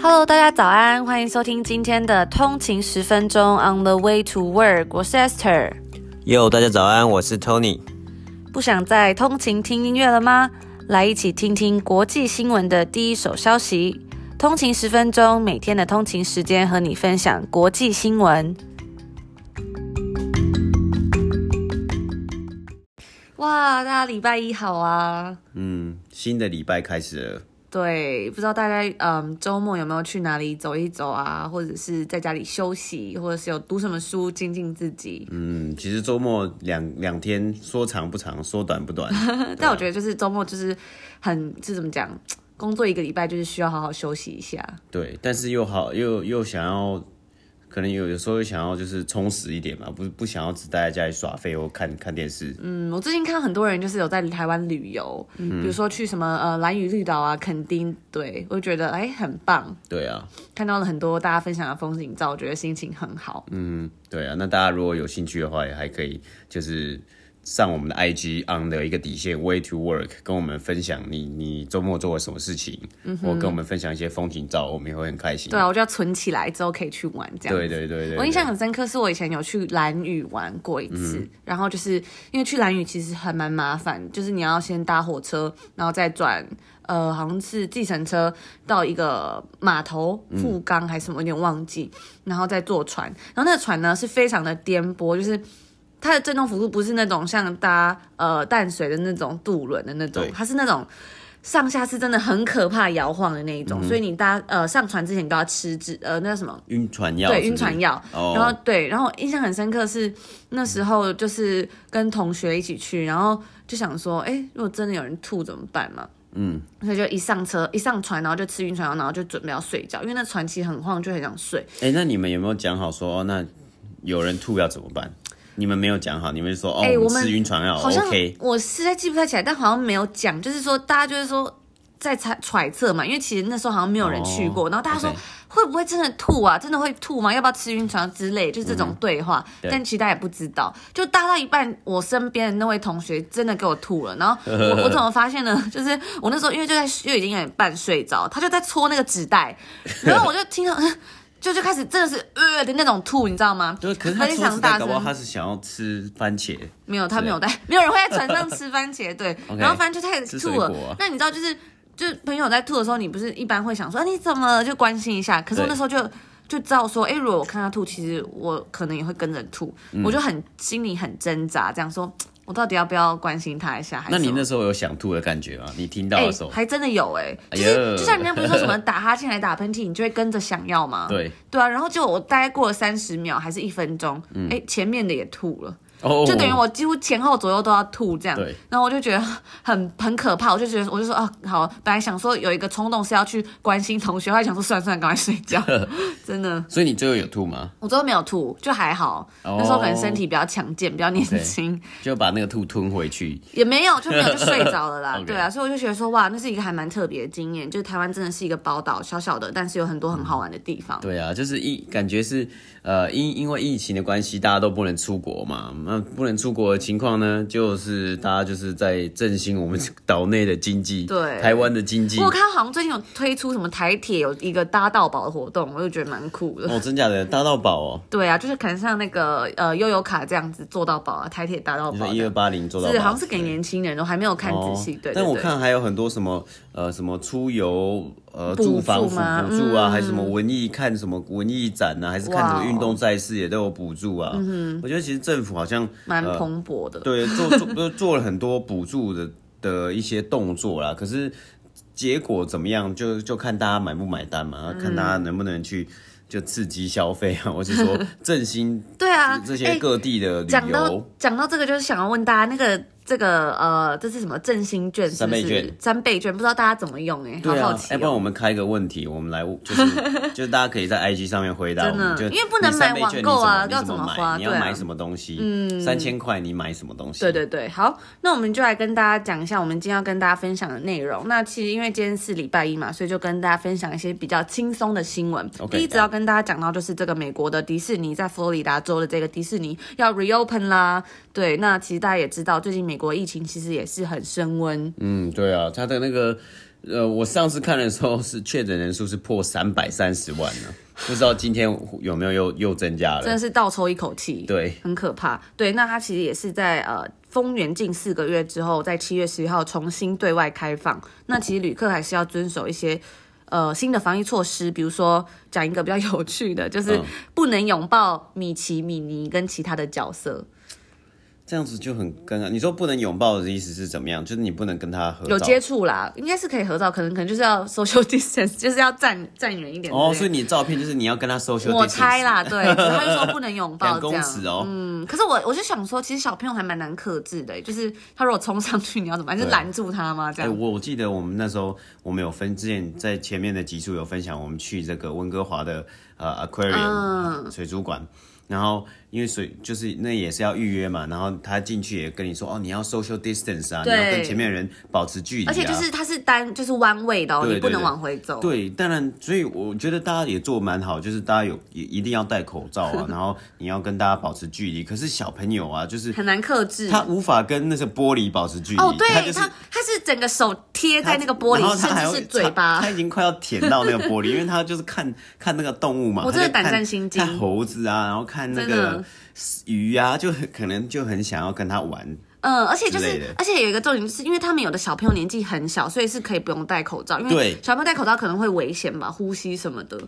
Hello，大家早安，欢迎收听今天的通勤十分钟 On the way to work，我是 Esther。Yo，大家早安，我是 Tony。不想再通勤听音乐了吗？来一起听听国际新闻的第一手消息。通勤十分钟，每天的通勤时间和你分享国际新闻。哇，大家礼拜一好啊！嗯，新的礼拜开始了。对，不知道大家嗯周末有没有去哪里走一走啊，或者是在家里休息，或者是有读什么书精进自己。嗯，其实周末两两天说长不长，说短不短。但我觉得就是周末就是很是怎么讲，工作一个礼拜就是需要好好休息一下。对，但是又好又又想要。可能有有时候想要就是充实一点嘛，不不想要只待在家里耍废或看看电视。嗯，我最近看到很多人就是有在台湾旅游，嗯，比如说去什么呃蓝屿绿岛啊、垦丁，对我就觉得哎、欸、很棒。对啊，看到了很多大家分享的风景照，我觉得心情很好。嗯，对啊，那大家如果有兴趣的话，也还可以就是。上我们的 IG on 的一个底线 way to work，跟我们分享你你周末做了什么事情，嗯，或跟我们分享一些风景照，我们也会很开心。对啊，我就要存起来之后可以去玩这样。对对对对，对，我印象很深刻，是我以前有去蓝屿玩过一次，嗯，然后就是因为去蓝屿其实还蛮麻烦，就是你要先搭火车，然后再转呃好像是计程车到一个码头富冈还是什么，有点忘记，然后再坐船，然后那个船呢是非常的颠簸，就是。它的震动幅度不是那种像搭呃淡水的那种渡轮的那种，它是那种上下是真的很可怕摇晃的那一种，嗯、所以你搭呃上船之前都要吃治呃那叫什么？晕船药，对晕船药、哦，然后对，然后印象很深刻是那时候就是跟同学一起去，然后就想说，哎，如果真的有人吐怎么办嘛？嗯，所以就一上车一上船，然后就吃晕船药，然后就准备要睡觉，因为那船其实很晃，就很想睡。哎，那你们有没有讲好说，那有人吐要怎么办？你们没有讲好，你们就说哦，欸、我们吃晕船药好像 OK。我实在记不太起来，但好像没有讲，就是说大家就是说在猜揣测嘛，因为其实那时候好像没有人去过，哦、然后大家说、okay. 会不会真的吐啊？真的会吐吗？要不要吃晕船之类，就是这种对话。嗯、但其实大家也不知道，就搭到一半，我身边的那位同学真的给我吐了，然后 我我怎么发现呢？就是我那时候因为就在就已经有点半睡着，他就在搓那个纸袋，然后我就听到。就就开始真的是呃的那种吐，你知道吗？就是可是他非常大声。他是想要吃番茄，没有，他没有带，没有人会在船上吃番茄，对。然后反正就开始吐了。啊、那你知道，就是就是朋友在吐的时候，你不是一般会想说，啊、你怎么了？就关心一下。可是我那时候就就知道说，哎、欸，如果我看他吐，其实我可能也会跟着吐，嗯、我就很心里很挣扎，这样说。我到底要不要关心他一下？还是？那你那时候有想吐的感觉吗？你听到的时候，欸、还真的有哎、欸，就是就像人家不是说什么 打哈欠来打喷嚏，你就会跟着想要吗？对对啊，然后就我大概过了三十秒还是一分钟，哎、嗯欸，前面的也吐了。Oh, 就等于我几乎前后左右都要吐这样，对，然后我就觉得 很很可怕，我就觉得我就说啊好，本来想说有一个冲动是要去关心同学，后来想说算了算了，赶快睡觉，真的。所以你最后有吐吗？我最后没有吐，就还好。Oh, 那时候可能身体比较强健，比较年轻就把那个吐吞回去。也没有，就没有就睡着了啦。对啊，所以我就觉得说哇，那是一个还蛮特别的经验，就是台湾真的是一个宝岛，小小的，但是有很多很好玩的地方。嗯、对啊，就是一感觉是呃因因为疫情的关系，大家都不能出国嘛，那不能出国。的情况呢，就是大家就是在振兴我们岛内的经济，对台湾的经济。我看好像最近有推出什么台铁有一个搭到宝的活动，我就觉得蛮酷的。哦，真假的搭到宝哦？对啊，就是可能像那个呃悠游卡这样子做到宝啊，台铁搭到宝。一二八零做到宝，是好像是给年轻人，我还没有看仔细。对，但我看还有很多什么呃什么出游呃住房补助啊、嗯，还是什么文艺看什么文艺展啊，还是看什么运动赛事也都有补助啊。嗯，我觉得其实政府好像蛮蓬。勃的对，做做都 做了很多补助的的一些动作啦，可是结果怎么样，就就看大家买不买单嘛，嗯、看大家能不能去就刺激消费啊，或是说振兴 对啊这些各地的旅游。讲到讲到这个，就是想要问大家那个。这个呃，这是什么振兴券是不是？三倍券，三倍券，不知道大家怎么用哎、好好奇、哦。要不然我们开个问题，我们来就是 就是大家可以在 IG 上面回答我们，就因为不能买网购啊，要怎么花？你要买什么东西？嗯，三千块你买什么东西？对对对，好，那我们就来跟大家讲一下，我们今天要跟大家分享的内容。那其实因为今天是礼拜一嘛，所以就跟大家分享一些比较轻松的新闻。Okay, 第一，只要跟大家讲到就是这个美国的迪士尼在佛罗里达州的这个迪士尼要 reopen 啦。对，那其实大家也知道，最近美国疫情其实也是很升温。嗯，对啊，他的那个呃，我上次看的时候是确诊人数是破三百三十万呢，不知道今天有没有又又增加了？真的是倒抽一口气，对，很可怕。对，那它其实也是在呃封园近四个月之后，在七月十一号重新对外开放。那其实旅客还是要遵守一些呃新的防疫措施，比如说讲一个比较有趣的，就是不能拥抱米奇、米妮跟其他的角色。这样子就很尴尬。你说不能拥抱的意思是怎么样？就是你不能跟他合照。有接触啦，应该是可以合照，可能可能就是要 social distance，就是要站站远一点。哦，所以你照片就是你要跟他 social distance。我猜啦，对，他就说不能拥抱这样。两公尺哦。嗯，可是我我就想说，其实小朋友还蛮难克制的，就是他如果冲上去，你要怎么办？就拦住他吗？这样。欸、我我记得我们那时候我们有分，之前在前面的集数有分享，我们去这个温哥华的呃 aquarium、嗯、水族馆。然后因为所以就是那也是要预约嘛，然后他进去也跟你说哦，你要 social distance 啊，你要跟前面的人保持距离、啊，而且就是它是单就是 one way 的哦，你不能往回走。对，当然，所以我觉得大家也做蛮好，就是大家有也一定要戴口罩啊，然后你要跟大家保持距离。可是小朋友啊，就是很难克制，他无法跟那个玻璃保持距离。哦，对，他、就是、他，他是整个手贴在那个玻璃，然后他还甚至是嘴巴他，他已经快要舔到那个玻璃，因为他就是看看那个动物嘛，我真的胆战心惊，看猴子啊，然后看那个。鱼啊，就很可能就很想要跟他玩。嗯，而且就是，而且有一个重点，就是因为他们有的小朋友年纪很小，所以是可以不用戴口罩。因为小朋友戴口罩可能会危险吧，呼吸什么的。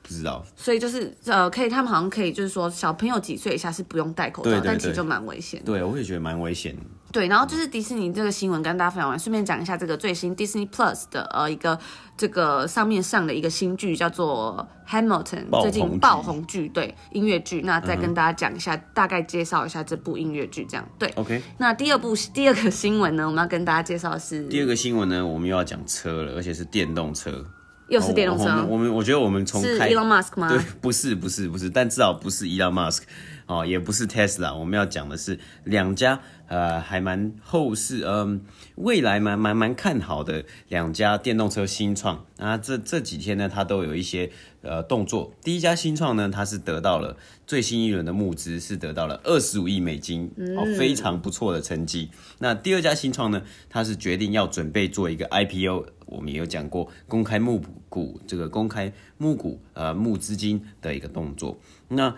不知道。所以就是呃，可以，他们好像可以，就是说小朋友几岁以下是不用戴口罩，但其实就蛮危险。对，我也觉得蛮危险。对，然后就是迪士尼这个新闻跟大家分享完，顺便讲一下这个最新 Disney Plus 的呃一个这个上面上的一个新剧叫做 Hamilton，最近爆红剧，对，音乐剧。那再跟大家讲一下，嗯、大概介绍一下这部音乐剧，这样对。OK。那第二部第二个新闻呢，我们要跟大家介绍的是第二个新闻呢，我们又要讲车了，而且是电动车，又是电动车。我们我觉得我们从是 Elon Musk 吗？对，不是不是不是，但至少不是 Elon Musk。哦，也不是 Tesla，我们要讲的是两家呃，还蛮后市，嗯、呃，未来蛮蛮蛮看好的两家电动车新创那。这这几天呢，它都有一些呃动作。第一家新创呢，它是得到了最新一轮的募资，是得到了二十五亿美金，哦，非常不错的成绩。那第二家新创呢，它是决定要准备做一个 IPO，我们也有讲过公开募股，这个公开募股呃募资金的一个动作。那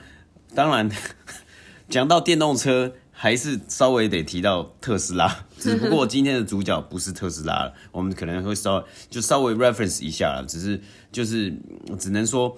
当然，讲到电动车，还是稍微得提到特斯拉。只不过今天的主角不是特斯拉了，我们可能会稍微就稍微 reference 一下了。只是就是只能说，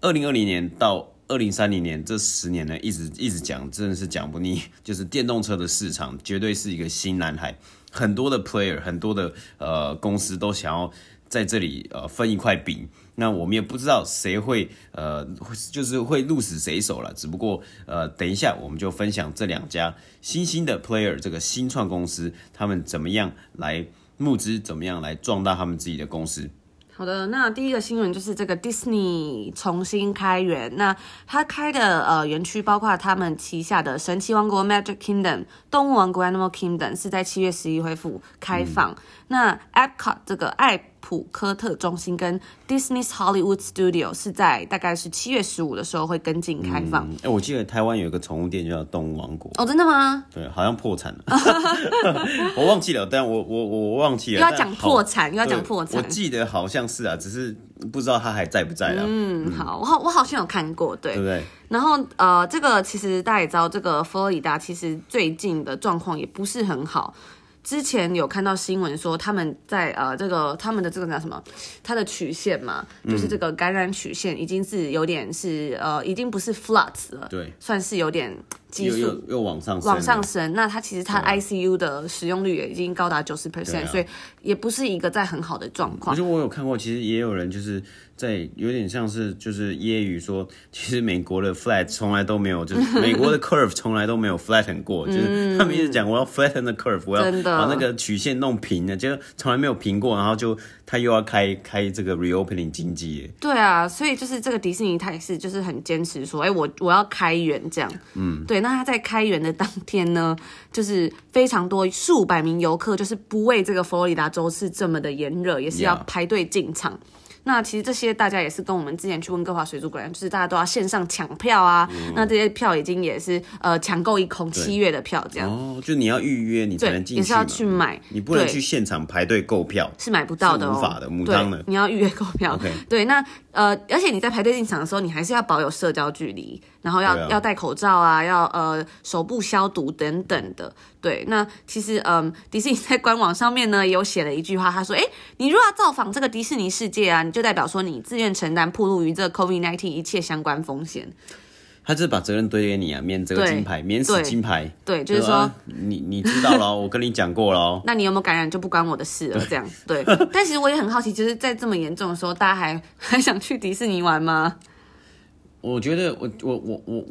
二零二零年到二零三零年这十年呢，一直一直讲，真的是讲不腻。就是电动车的市场绝对是一个新蓝海，很多的 player，很多的呃公司都想要在这里呃分一块饼。那我们也不知道谁会呃，就是会鹿死谁手了。只不过呃，等一下我们就分享这两家新兴的 player 这个新创公司，他们怎么样来募资，怎么样来壮大他们自己的公司。好的，那第一个新闻就是这个 Disney 重新开园。那它开的呃园区包括他们旗下的神奇王国 Magic Kingdom、动物王国 Animal Kingdom 是在七月十一恢复开放。嗯、那 Epcot 这个爱普科特中心跟 Disney's Hollywood Studio 是在大概是七月十五的时候会跟进开放。哎、嗯欸，我记得台湾有一个宠物店叫动物王国。哦，真的吗？对，好像破产了，我忘记了。但我我我忘记了。又要讲破产，又要讲破产。我记得好像是啊，只是不知道他还在不在了。嗯，好，我好我好像有看过，对，对不对？然后呃，这个其实大家也知道，这个佛罗里达其实最近的状况也不是很好。之前有看到新闻说，他们在呃这个他们的这个叫什么，它的曲线嘛，就是这个感染曲线已经是有点是呃已经不是 floods 了，对，算是有点。又又又往上往上升，那它其实它 ICU 的使用率也已经高达九十 percent，所以也不是一个在很好的状况。可是我有看过，其实也有人就是在有点像是就是揶揄说，其实美国的 flat 从来都没有，就是美国的 curve 从来都没有 flatten 过，就是他们一直讲我要 flatten the curve，我要把那个曲线弄平的，就从来没有平过，然后就他又要开开这个 reopening 经济。对啊，所以就是这个迪士尼，他也是就是很坚持说，哎、欸，我我要开源这样，嗯，对。那他在开园的当天呢，就是非常多数百名游客，就是不为这个佛罗里达州是这么的炎热，也是要排队进场。那其实这些大家也是跟我们之前去温哥华水族馆，就是大家都要线上抢票啊。嗯、那这些票已经也是呃抢购一空，七月的票这样。哦，就你要预约你才能进去，也是要去买，你不能去现场排队购票，是买不到的哦，无法的，母汤的。你要预约购票。Okay. 对，那呃，而且你在排队进场的时候，你还是要保有社交距离，然后要、啊、要戴口罩啊，要呃手部消毒等等的。对，那其实嗯、呃，迪士尼在官网上面呢有写了一句话，他说：“哎，你如果要造访这个迪士尼世界啊，你就代表说你自愿承担暴露于这个 COVID-19 一切相关风险。”他就是把责任堆给你啊，免这个金牌，免死金牌。对，就是说、啊、你你知道了，我跟你讲过了。那你有没有感染就不关我的事了，这样对。但其实我也很好奇，就是在这么严重的时候，大家还还想去迪士尼玩吗？我觉得我我我我。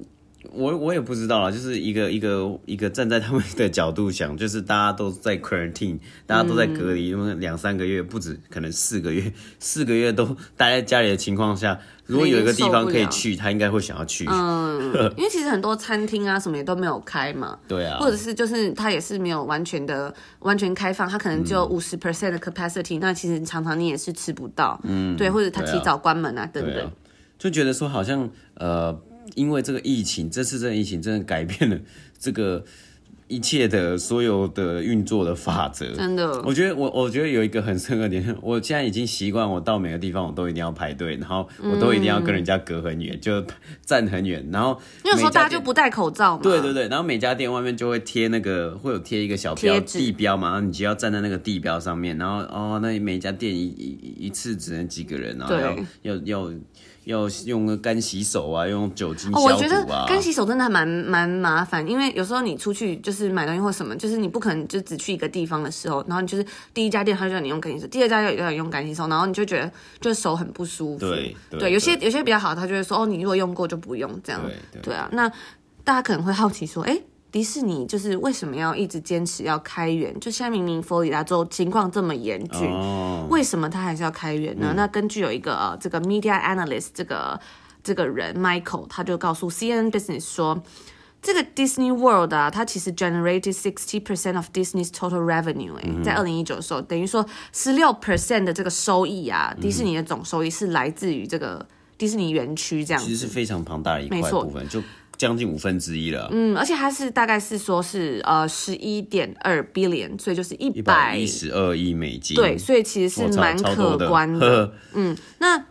我我我也不知道啊，就是一个一个一个站在他们的角度想，就是大家都在 quarantine，大家都在隔离，因为两三个月不止，可能四个月，四个月都待在家里的情况下，如果有一个地方可以去，他应该会想要去。嗯，因为其实很多餐厅啊什么也都没有开嘛，对啊，或者是就是他也是没有完全的完全开放，他可能只有五十 percent 的 capacity，嗯，那其实常常你也是吃不到，嗯，对，或者他提早关门啊，啊等。等，就觉得说好像呃。因为这个疫情，这次这个疫情真的改变了这个一切的所有的运作的法则。真的，我觉得我我觉得有一个很深刻点，我现在已经习惯，我到每个地方我都一定要排队，然后我都一定要跟人家隔很远，嗯、就站很远，然后那个时候大家就不戴口罩嘛。对对对，然后每家店外面就会贴那个会有贴一个小标地标嘛，然后你就要站在那个地标上面，然后哦，那每家店一一一次只能几个人，然后要要要。用个干洗手啊，用酒精消毒啊。哦，我觉得干洗手真的还蛮蛮麻烦，因为有时候你出去就是买东西或什么，就是你不可能就只去一个地方的时候，然后你就是第一家店他就让你用干洗手，第二家又让你用干洗手，然后你就觉得就手很不舒服。对对，对，有些有些比较好，他就会说哦，你如果用过就不用这样。对对，对啊，那大家可能会好奇说，哎。迪士尼就是为什么要一直坚持要开源？就现在明明佛罗里达州情况这么严峻，oh. 为什么他还是要开源呢？嗯、那根据有一个呃这个 media analyst 这个这个人 Michael，他就告诉 CNN Business 说，这个 Disney World 啊，它其实 generated sixty percent of Disney's total revenue、欸。哎、嗯，在二零一九的时候，等于说十六 percent 的这个收益啊，迪士尼的总收益是来自于这个迪士尼园区这样子，其实是非常庞大的一块部分，就。将近五分之一了。嗯，而且它是大概是说是呃十一点二 billion，所以就是一百一十二亿美金。对，所以其实是蛮可观的。的嗯，那。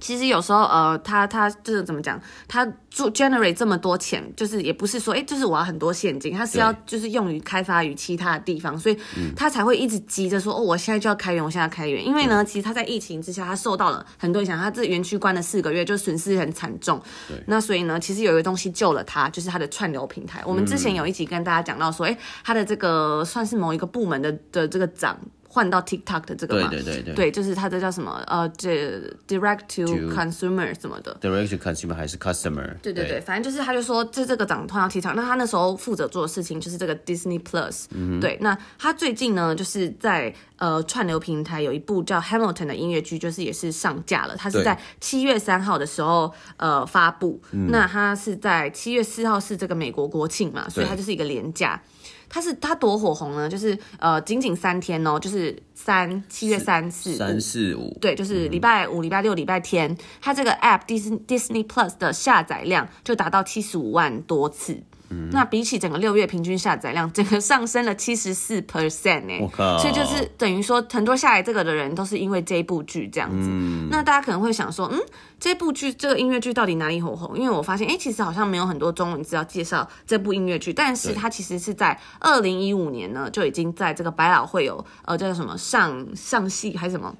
其实有时候，呃，他他就是怎么讲，他做 generate 这么多钱，就是也不是说，哎，就是我要很多现金，他是要就是用于开发于其他的地方，所以他才会一直急着说，哦，我现在就要开源，我现在要开源。因为呢，其实他在疫情之下，他受到了很多影响，他这园区关了四个月，就损失很惨重。对，那所以呢，其实有一个东西救了他，就是他的串流平台。我们之前有一集跟大家讲到说，哎，他的这个算是某一个部门的的这个长。换到 TikTok 的这个嘛，对对对对，对，就是它的叫什么？呃，这 Direct to Consumer 什么的，Direct to Consumer 还是 Customer？对对对，对。反正就是他就说这这个长换到 TikTok，那他那时候负责做的事情就是这个 Disney Plus，嗯，对，那他最近呢就是在呃串流平台有一部叫 Hamilton 的音乐剧，就是也是上架了，他是在七月三号的时候呃发布，嗯，那他是在七月四号是这个美国国庆嘛，所以它就是一个连假。它是它多火红呢？就是呃，仅仅三天哦，就是三七月三四三四五，对，就是礼拜五、礼、嗯、拜六、礼拜天，它这个 App Disney Disney Plus 的下载量就达到七十五万多次。嗯、那比起整个六月平均下载量，整个上升了七十四 percent 呢。我靠！所以就是等于说，很多下来这个的人都是因为这一部剧这样子。嗯、那大家可能会想说，嗯，这部剧这个音乐剧到底哪里火红？因为我发现，哎、欸，其实好像没有很多中文资料介绍这部音乐剧，但是它其实是在二零一五年呢就已经在这个百老汇有呃叫什么上上戏还是什么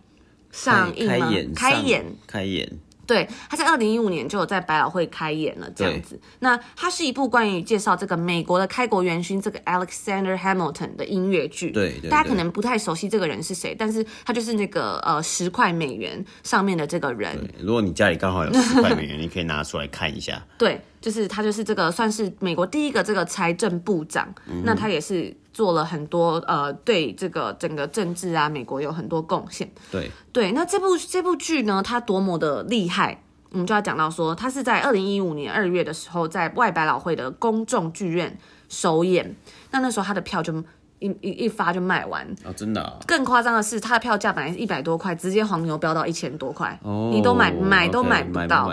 上映吗？开演开演开演。对，他在二零一五年就有在百老汇开演了，这样子。那它是一部关于介绍这个美国的开国元勋这个 Alexander Hamilton 的音乐剧。对，对，对，大家可能不太熟悉这个人是谁，但是他就是那个呃十块美元上面的这个人。如果你家里刚好有十块美元，你可以拿出来看一下。对，就是他就是这个算是美国第一个这个财政部长，嗯、那他也是。做了很多呃，对这个整个政治啊，美国有很多贡献。对对，那这部这部剧呢，它多么的厉害，我们就要讲到说，它是在二零一五年二月的时候，在外百老汇的公众剧院首演。那那时候它的票就一一一发就卖完。哦，真的、啊。更夸张的是，它的票价本来是一百多块，直接黄牛飙到一千多块，哦，你都买买都买不到。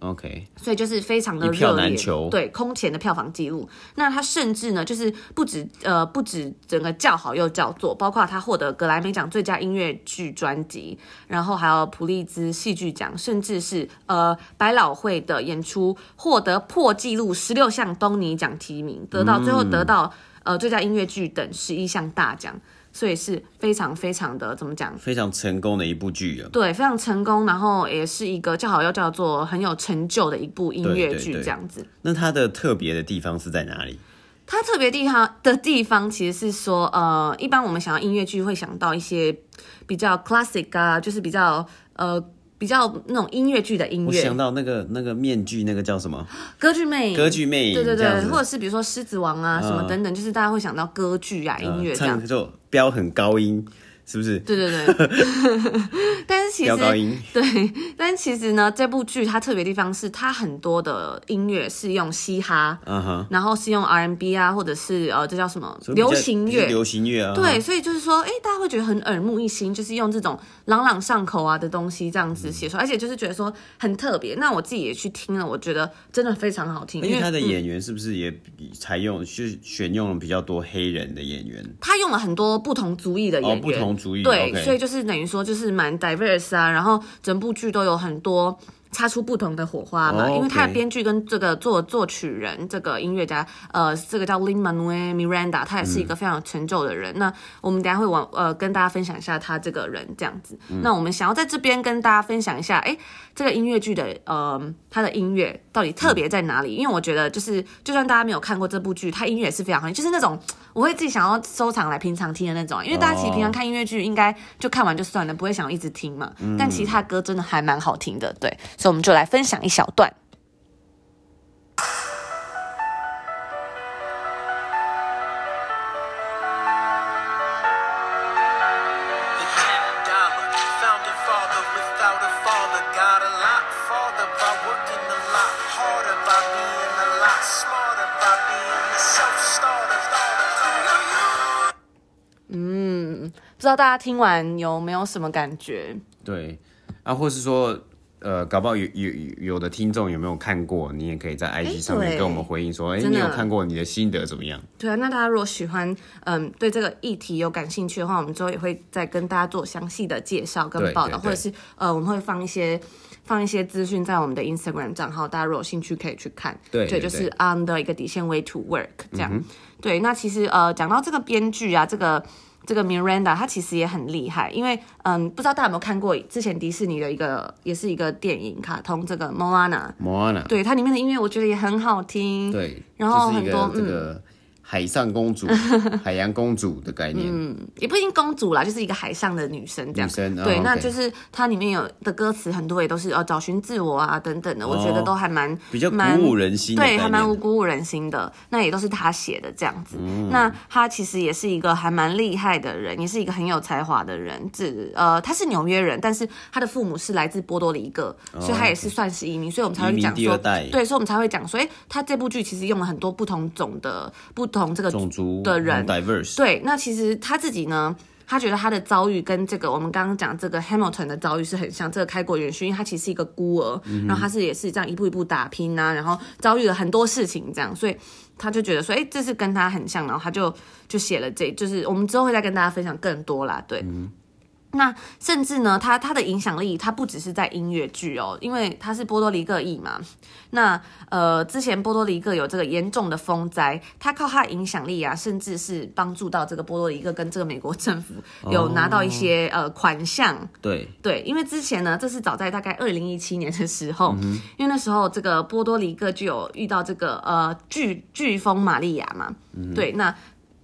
OK，所以就是非常的热烈，难求，对，空前的票房记录。那他甚至呢，就是不止呃不止整个叫好又叫座，包括他获得格莱美奖最佳音乐剧专辑，然后还有普利兹戏剧奖，甚至是呃百老汇的演出获得破纪录十六项东尼奖提名，得到最后得到呃最佳音乐剧等十一项大奖。所以是非常非常的怎么讲？非常成功的一部剧啊！对，非常成功，然后也是一个叫好又叫做很有成就的一部音乐剧，这样子。那它的特别的地方是在哪里？它特别地方的地方其实是说，呃，一般我们想要音乐剧会想到一些比较 classic 啊，就是比较呃。比较那种音乐剧的音乐，我想到那个那个面具，那个叫什么？歌剧魅影。歌剧魅影，对对对，或者是比如说狮子王啊、嗯、什么等等，就是大家会想到歌剧啊、音乐这样，就飙很高音。是不是？对对对，但 是其实 对，但其实呢，这部剧它特别地方是它很多的音乐是用嘻哈，uh -huh. 然后是用 R&B 啊，或者是呃，这叫什么流行乐？流行乐啊。对，所以就是说，哎，大家会觉得很耳目一新，就是用这种朗朗上口啊的东西这样子写出来，而且就是觉得说很特别。那我自己也去听了，我觉得真的非常好听。因为他的演员是不是也采用是选用了比较多黑人的演员？他用了很多不同族裔的演员。哦，不同。对，okay. 所以就是等于说，就是蛮 diverse 啊，然后整部剧都有很多。擦出不同的火花嘛，oh. 因为他的编剧跟这个作作曲人，这个音乐家，呃，这个叫 Lin-Manuel Miranda，他也是一个非常有成就的人。嗯、那我们等下会往呃跟大家分享一下他这个人这样子。嗯、那我们想要在这边跟大家分享一下，哎，这个音乐剧的呃，他的音乐到底特别在哪里？嗯、因为我觉得就是，就算大家没有看过这部剧，他音乐也是非常好，就是那种我会自己想要收藏来平常听的那种。因为大家其实平常看音乐剧，应该就看完就算了，不会想要一直听嘛。嗯、但其实他歌真的还蛮好听的，对。所以我们就来分享一小段。大家听完有没有什么感觉？对，啊，或是说。呃，搞不好有有有的听众有没有看过？你也可以在 IG 上面跟我们回应说，哎、欸，你有看过？你的心得怎么样？对啊，那大家如果喜欢，嗯，对这个议题有感兴趣的话，我们之后也会再跟大家做详细的介绍跟报道，或者是呃，我们会放一些放一些资讯在我们的 Instagram 账号，大家如果有兴趣可以去看。对，对，就是 on 的一个底线 way to work 这样。嗯、对，那其实呃，讲到这个编剧啊，这个。这个 Miranda 他其实也很厉害，因为嗯，不知道大家有没有看过之前迪士尼的一个，也是一个电影卡通，这个 Moana。Moana。对，它里面的音乐我觉得也很好听。对，然后很多。嗯海上公主、海洋公主的概念，嗯，也不一定公主啦，就是一个海上的女生这样。女生，对，哦、那就是它里面有的歌词很多也都是呃找寻自我啊等等的，哦、我觉得都还蛮比较鼓舞人心的，对，还蛮鼓舞人心的。那也都是他写的这样子。嗯、那他其实也是一个还蛮厉害的人，也是一个很有才华的人。只呃，他是纽约人，但是他的父母是来自波多黎各，哦、所以他也是算是移民，所以我们才会讲说，对，所以我们才会讲说，哎，他这部剧其实用了很多不同种的不同。从这个种族的人，diverse，对，那其实他自己呢，他觉得他的遭遇跟这个我们刚刚讲这个 Hamilton 的遭遇是很像。这个开国元勋，因为他其实是一个孤儿，嗯、然后他是也是这样一步一步打拼啊，然后遭遇了很多事情，这样，所以他就觉得说，哎，这是跟他很像，然后他就就写了这，就是我们之后会再跟大家分享更多啦，对。嗯那甚至呢，他他的影响力，他不只是在音乐剧哦，因为他是波多黎各裔嘛。那呃，之前波多黎各有这个严重的风灾，他靠他的影响力啊，甚至是帮助到这个波多黎各跟这个美国 政府有拿到一些、哦、呃款项。对对，因为之前呢，这是早在大概二零一七年的时候、嗯，因为那时候这个波多黎各就有遇到这个呃飓飓风玛利亚嘛、嗯。对，那。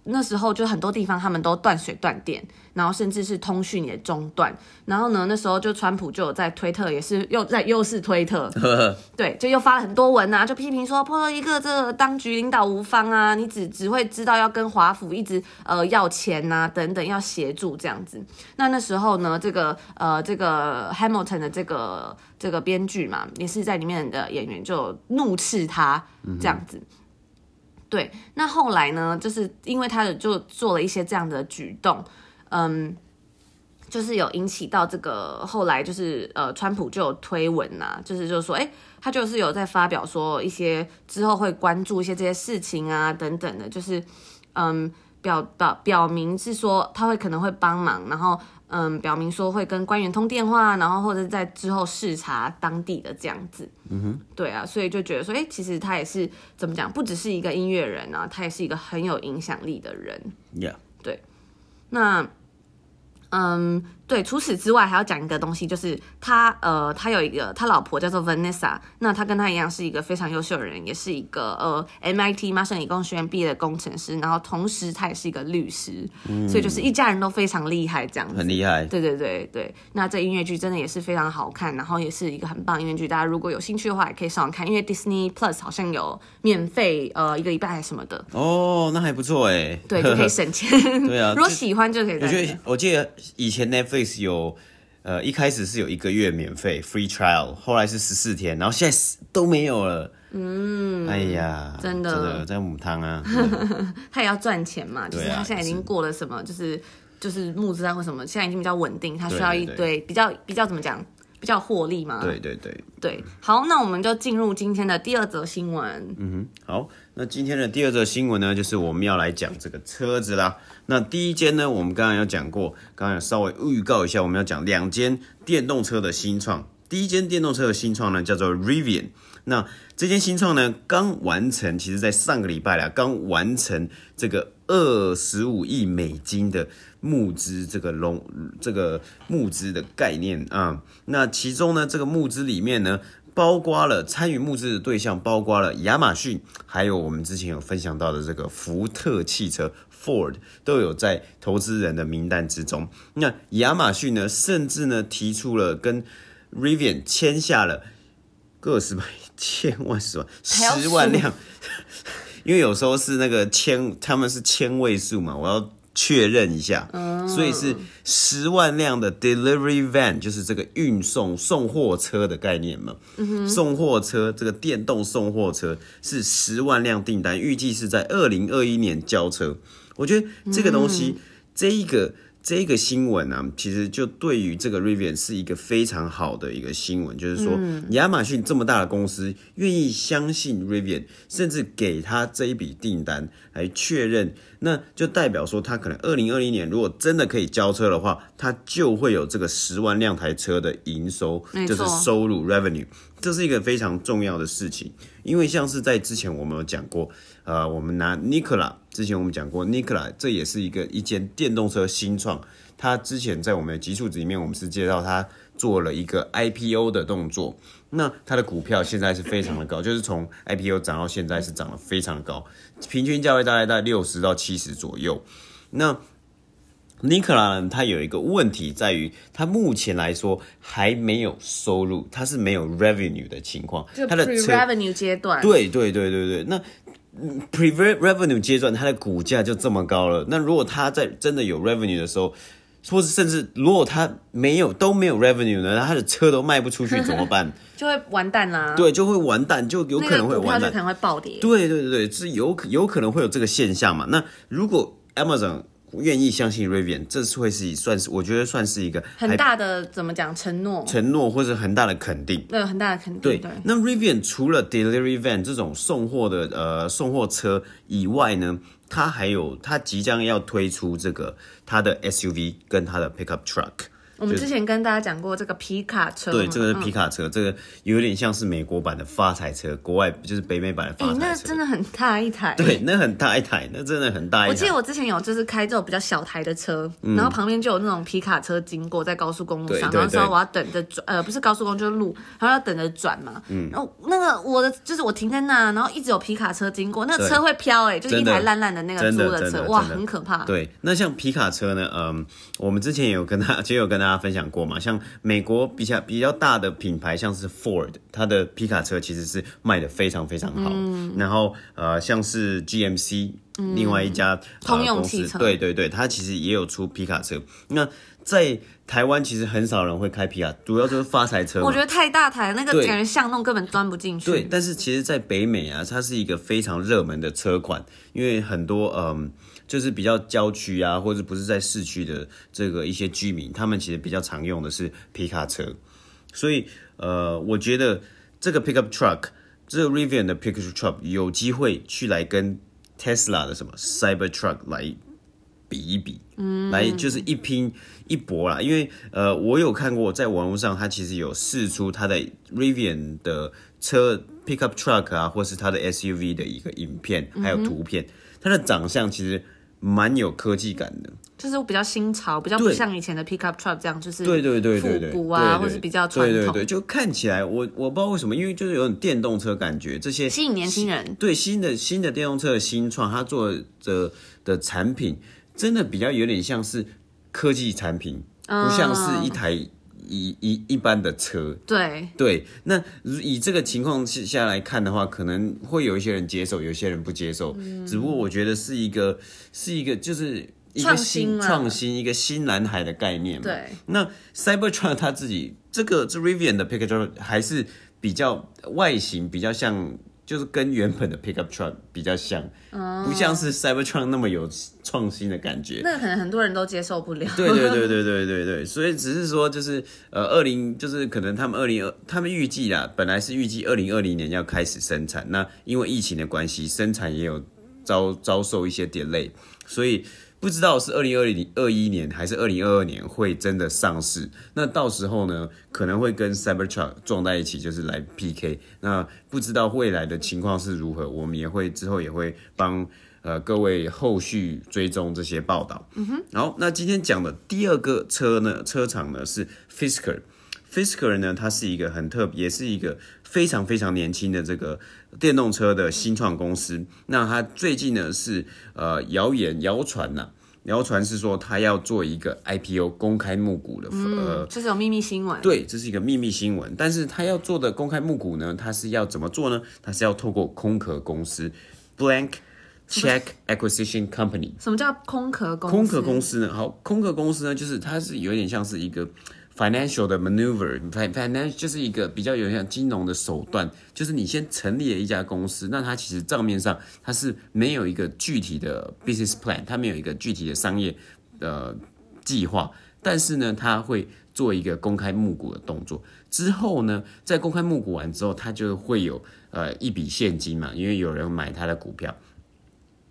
那时候就很多地方他们都断水断电，然后甚至是通讯也中断。然后呢，那时候就川普就有在推特，也是又在又是推特，对，就又发了很多文啊，就批评说波多黎各这个当局领导无方啊，你只只会知道要跟华府一直呃要钱啊等等，要协助这样子。那那时候呢，这个呃这个 Hamilton 的这个这个编剧嘛，也是在里面的演员就怒斥他这样子。嗯对，那后来呢，就是因为他的就做了一些这样的举动，嗯。就是有引起到这个，后来就是呃，川普就有推文呐、啊，就是就说，哎，他就是有在发表说一些之后会关注一些这些事情啊等等的，就是嗯，表表表明是说他会可能会帮忙，然后嗯，表明说会跟官员通电话，然后或者在之后视察当地的这样子。嗯哼，对啊，所以就觉得说，哎，其实他也是怎么讲，不只是一个音乐人啊，他也是一个很有影响力的人。Yeah，对，那。嗯，对，除此之外还要讲一个东西，就是他呃，他有一个他老婆叫做 Vanessa，那他跟他一样是一个非常优秀的人，也是一个呃 MIT 麻省理工学院毕业的工程师，然后同时他也是一个律师，嗯、所以就是一家人都非常厉害，这样子很厉害。对对对对，那这音乐剧真的也是非常好看，然后也是一个很棒音乐剧，大家如果有兴趣的话，也可以上网看，因为 Disney Plus 好像有免费呃一个礼拜还是什么的。哦，那还不错哎。对，就可以省钱。对啊，如果喜欢就可以。我觉得我记得。以前 Netflix 有，呃，一开始是有一个月免费 free trial，后来是十四天，然后现在都没有了。嗯，哎呀，真的，真的在母汤啊，他也要赚钱嘛，就是他现在已经过了什么，就是就是募资啊或什么，现在已经比较稳定，他需要一堆比较比较怎么讲，比较获利嘛。对对对对，好，那我们就进入今天的第二则新闻。嗯哼，好，那今天的第二则新闻呢，就是我们要来讲这个车子啦。那第一间呢，我们刚刚有讲过，刚刚稍微预告一下，我们要讲两间电动车的新创。第一间电动车的新创呢，叫做 Rivian。那这间新创呢，刚完成，其实在上个礼拜啦，刚完成这个二十五亿美金的募资，这个融这个募资的概念啊。那其中呢，这个募资里面呢，包括了参与募资的对象，包括了亚马逊，还有我们之前有分享到的这个福特汽车。Ford 都有在投资人的名单之中。那亚马逊呢，甚至呢提出了跟 Rivian 签下了个十百 千万十万十万辆，因为有时候是那个千，他们是千位数嘛，我要确认一下，所以是十万辆的 Delivery Van，就是这个运送送货车的概念嘛。送货车这个电动送货车是十万辆订单，预计是在二零二一年交车。我觉得这个东西，嗯、这一个这一个新闻呢、啊，其实就对于这个 Rivian 是一个非常好的一个新闻，就是说，亚马逊这么大的公司愿意相信 Rivian，甚至给他这一笔订单来确认，那就代表说，他可能二零二零年如果真的可以交车的话，他就会有这个十万辆台车的营收，就是收入 revenue，这是一个非常重要的事情，因为像是在之前我们有讲过。呃，我们拿 Nikola，之前我们讲过 Nikola，这也是一个一间电动车新创。它之前在我们的集数里面，我们是介绍它做了一个 IPO 的动作。那它的股票现在是非常的高，就是从 IPO 涨到现在是涨得非常的高，平均价位大概在六十到七十左右。那 Nikola 呢，它有一个问题在于，它目前来说还没有收入，它是没有 revenue 的情况，它的 pre-revenue 阶段。对对对对对，那。Pre-revenue 阶段，它的股价就这么高了。那如果它在真的有 revenue 的时候，或者甚至如果它没有都没有 revenue 呢，它的车都卖不出去 怎么办？就会完蛋啦。对，就会完蛋，就有可能会完蛋，那个、可能会暴跌。对对对对，是有有可能会有这个现象嘛？那如果 Amazon 愿意相信 Rivian，这是会是算是我觉得算是一个很大的怎么讲承诺，承诺或者很大的肯定，对，很大的肯定。对，对那 Rivian 除了 Delivery Van 这种送货的呃送货车以外呢，它还有它即将要推出这个它的 SUV 跟它的 Pickup Truck。我们之前跟大家讲过这个皮卡车，对，这个是皮卡车，嗯、这个有点像是美国版的发财车，国外就是北美版的发财车。那真的很大一台，对，那很大一台，那真的很大一台。我记得我之前有就是开这种比较小台的车，嗯、然后旁边就有那种皮卡车经过在高速公路上，然后说我要等着转，呃，不是高速公路就是路，然后要等着转嘛。嗯。然后那个我的就是我停在那，然后一直有皮卡车经过，那个车会飘哎、欸，就是一台烂烂的那个租的车，哇，很可怕。对，那像皮卡车呢，嗯，我们之前也有跟他，其实有跟他。大家分享过嘛，像美国比较比较大的品牌，像是 Ford，它的皮卡车其实是卖的非常非常好。嗯、然后呃，像是 GMC，、嗯、另外一家、呃、通用汽车，对对对，它其实也有出皮卡车。那在台湾其实很少人会开皮卡，主要就是发财车。我觉得太大台，那个感觉巷弄根本钻不进去。对，但是其实，在北美啊，它是一个非常热门的车款，因为很多嗯。就是比较郊区啊，或者不是在市区的这个一些居民，他们其实比较常用的是皮卡车，所以呃，我觉得这个 pickup truck，这个 Rivian 的 pickup truck 有机会去来跟 Tesla 的什么 Cyber Truck 来比一比，嗯，来就是一拼一搏啦。因为呃，我有看过在网络上，它其实有试出它的 Rivian 的车 pickup truck 啊，或是它的 SUV 的一个影片，还有图片，它的长相其实。蛮有科技感的，就是比较新潮，比较不像以前的 pickup truck 这样，就是对对对复古啊，或是比较传统，对对对，就看起来我我不知道为什么，因为就是有点电动车感觉，这些吸引年轻人，对新的新的电动车的新创，它做的的产品真的比较有点像是科技产品，不像是一台。一一一般的车，对对，那以这个情况下来看的话，可能会有一些人接受，有些人不接受。嗯、只不过我觉得是一个是一个就是一个新创新一个新蓝海的概念嘛。对，那 Cybertruck 他自己这个这 Rivian 的 Pickup 还是比较外形比较像。就是跟原本的 pickup truck 比较像，不像是 Cybertruck 那么有创新的感觉。那个可能很多人都接受不了。对对对对对对对，所以只是说，就是呃，二零就是可能他们二零二，他们预计啦，本来是预计二零二零年要开始生产，那因为疫情的关系，生产也有遭遭受一些 delay，所以。不知道是二零二零二一年还是二零二二年会真的上市，那到时候呢，可能会跟 Cybertruck 撞在一起，就是来 PK。那不知道未来的情况是如何，我们也会之后也会帮呃各位后续追踪这些报道。嗯哼。好，那今天讲的第二个车呢，车厂呢是 Fisker。Fisker 呢，它是一个很特别，也是一个非常非常年轻的这个电动车的新创公司。那它最近呢是呃谣言谣传呐，谣传是说他要做一个 IPO 公开募股的，嗯、呃，这是有秘密新闻。对，这是一个秘密新闻。但是他要做的公开募股呢，他是要怎么做呢？他是要透过空壳公司 Blank Check Acquisition Company。什么叫空壳公司？空壳公司呢？好，空壳公司呢，就是它是有点像是一个。Financial 的 maneuver，financial 就是一个比较有像金融的手段，就是你先成立了一家公司，那它其实账面上它是没有一个具体的 business plan，它没有一个具体的商业的计划，但是呢，它会做一个公开募股的动作，之后呢，在公开募股完之后，它就会有呃一笔现金嘛，因为有人买它的股票。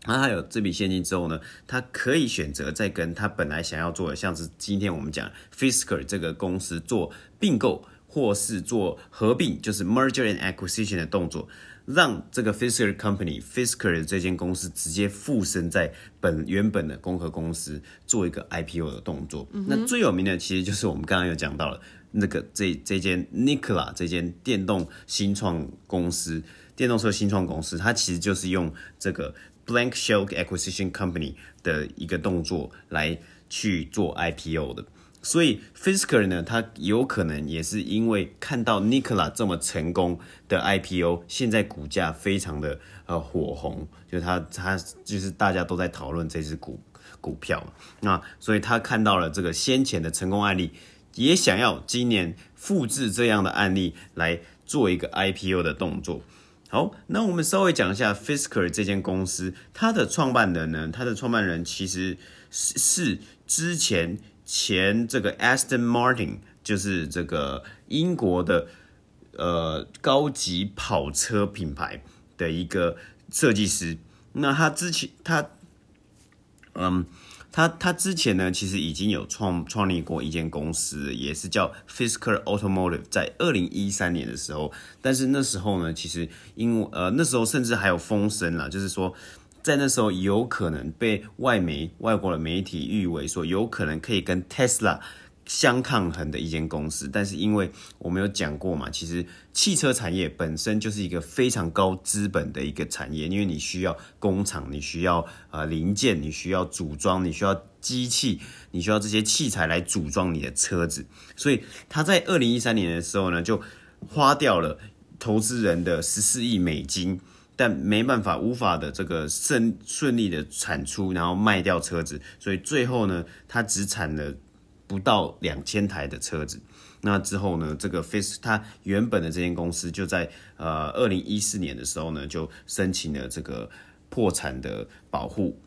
那他有这笔现金之后呢，他可以选择再跟他本来想要做的，像是今天我们讲 Fisker 这个公司做并购或是做合并，就是 merger and acquisition 的动作，让这个 Fisker Company Fisker 的这间公司直接附身在本原本的空壳公司做一个 IPO 的动作。嗯、那最有名的其实就是我们刚刚有讲到了那个这这间 Nikola 这间电动新创公司，电动车新创公司，它其实就是用这个。Blank Shell Acquisition Company 的一个动作来去做 IPO 的，所以 Fisker 呢，它有可能也是因为看到 Nikola 这么成功的 IPO，现在股价非常的呃火红，就它它就是大家都在讨论这只股股票，那所以他看到了这个先前的成功案例，也想要今年复制这样的案例来做一个 IPO 的动作。好，那我们稍微讲一下 Fisker 这间公司，它的创办人呢，它的创办人其实是是之前前这个 Aston Martin，就是这个英国的呃高级跑车品牌的一个设计师。那他之前他嗯。他他之前呢，其实已经有创创立过一间公司，也是叫 Fisker Automotive，在二零一三年的时候，但是那时候呢，其实因为呃那时候甚至还有风声啦，就是说在那时候有可能被外媒外国的媒体誉为说有可能可以跟 Tesla 相抗衡的一间公司，但是因为我们有讲过嘛，其实汽车产业本身就是一个非常高资本的一个产业，因为你需要工厂，你需要呃零件，你需要组装，你需要机器，你需要这些器材来组装你的车子，所以他在二零一三年的时候呢，就花掉了投资人的十四亿美金，但没办法，无法的这个顺顺利的产出，然后卖掉车子，所以最后呢，他只产了。不到两千台的车子，那之后呢，这个 Fisker 它原本的这间公司就在呃二零一四年的时候呢，就申请了这个破产的保护。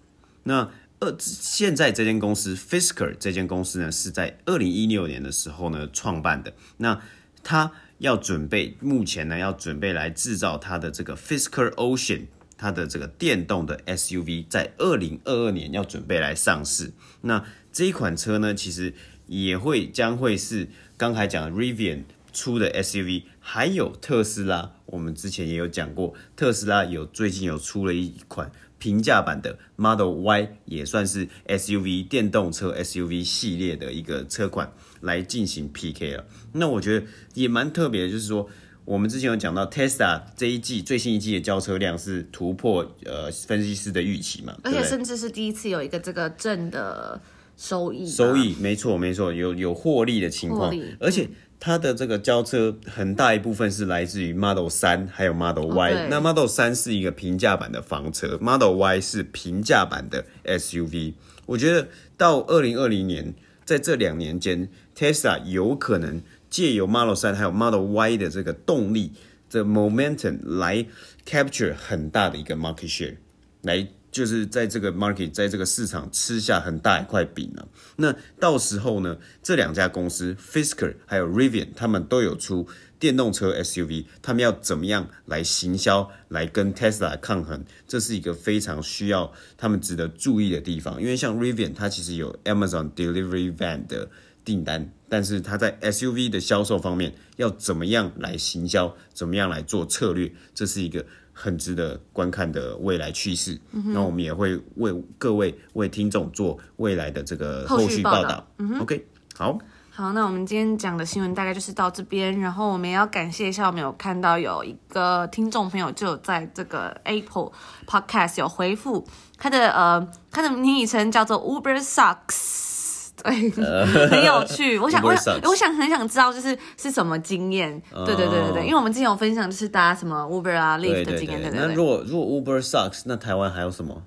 那呃，现在这间公司 Fisker 这间公司呢，是在二零一六年的时候呢创办的。那它要准备，目前呢要准备来制造它的这个 Fisker Ocean，它的这个电动的 SUV，在二零二二年要准备来上市。那这一款车呢，其实也会将会是刚才讲的 Rivian 出的 SUV，还有特斯拉。我们之前也有讲过，特斯拉有最近有出了一款平价版的 Model Y，也算是 SUV 电动车 SUV 系列的一个车款来进行 PK 了。那我觉得也蛮特别的，就是说我们之前有讲到 Tesla 这一季最新一季的交车量是突破呃分析师的预期嘛，而且甚至是第一次有一个这个正的。收益，收益没错没错，有有获利的情况，而且它的这个交车很大一部分是来自于 Model 三还有 Model Y，哦。那 Model 三是一个平价版的房车，Model Y 是平价版的 SUV。我觉得到二零二零年，在这两年间，Tesla 有可能借由 Model 三还有 Model Y 的这个动力这 momentum 来 capture 很大的一个 market share 来。就是在这个 market，在这个市场吃下很大一块饼了。那到时候呢，这两家公司 Fisker 还有 Rivian，他们都有出电动车 SUV，他们要怎么样来行销，来跟 Tesla 抗衡？这是一个非常需要他们值得注意的地方。因为像 Rivian，它其实有 Amazon Delivery Van 的订单，但是它在 SUV 的销售方面要怎么样来行销，怎么样来做策略，这是一个。很值得观看的未来趋势，那、嗯、我们也会为各位为听众做未来的这个后续报道。OK，好，好，那我们今天讲的新闻大概就是到这边，然后我们也要感谢一下，我们有看到有一个听众朋友就在这个 Apple Podcast 有回复他的呃他的昵称叫做 Uber Sucks。对，很有趣。我想，我想，我想，很想知道，就是是什么经验。Oh. 对对对对对，因为我们之前有分享，就是搭什么 Uber 啊、Lyft 的经验。对对对。那如果如果 Uber sucks，那台湾还有什么？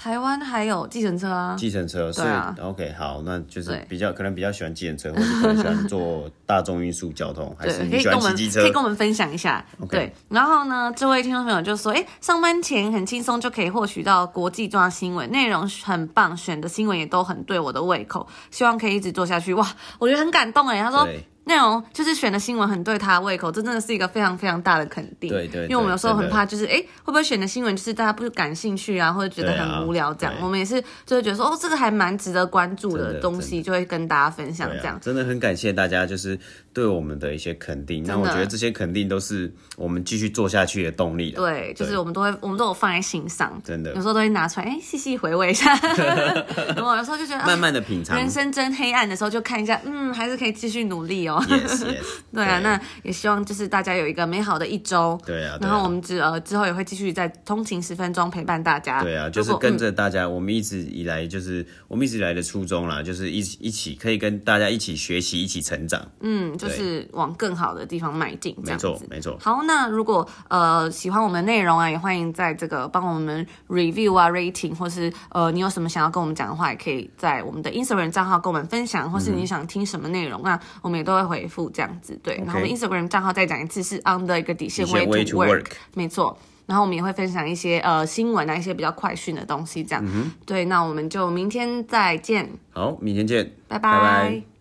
台湾还有计程车啊，计程车，所以、啊、OK 好，那就是比较可能比较喜欢计程车，或者可能喜欢坐大众运输交通，还是你喜欢骑机车？可以跟我们分享一下。对，然后呢，这位听众朋友就说，哎，上班前很轻松就可以获取到国际重要新闻，内容很棒，选的新闻也都很对我的胃口，希望可以一直做下去。哇，我觉得很感动哎，他说。内容就是选的新闻很对他的胃口，这真的是一个非常非常大的肯定。对对，对，因为我们有时候很怕，就是哎，会不会选的新闻就是大家不感兴趣啊，或者觉得很无聊这样？我们也是就会觉得说，哦，这个还蛮值得关注的东西，就会跟大家分享这样。真的很感谢大家，就是对我们的一些肯定。那我觉得这些肯定都是我们继续做下去的动力。对，就是我们都会，我们都有放在心上。真的，有时候都会拿出来，哎，细细回味一下。然后有时候就觉得慢慢的品尝，人生真黑暗的时候，就看一下，嗯，还是可以继续努力哦。Yes, yes. 对啊对，那也希望就是大家有一个美好的一周。对啊，然后我们之呃之后也会继续在通勤十分钟陪伴大家。对啊，就是跟着大家、嗯，我们一直以来就是我们一直以来的初衷啦，就是一起一起可以跟大家一起学习，一起成长。嗯，就是往更好的地方迈进。没错，没错。好，那如果呃喜欢我们的内容啊，也欢迎在这个帮我们 review 啊，rating，或是呃你有什么想要跟我们讲的话，也可以在我们的 Instagram 账号跟我们分享，或是你想听什么内容，那、嗯、我们也都会回复这样子。对.然后我们 Instagram 账号再讲一次是 on 的一个底线 way, way to work，没错。然后我们也会分享一些呃新闻啊，一些比较快讯的东西，这样、嗯。对，那我们就明天再见。好，明天见，拜拜。拜拜。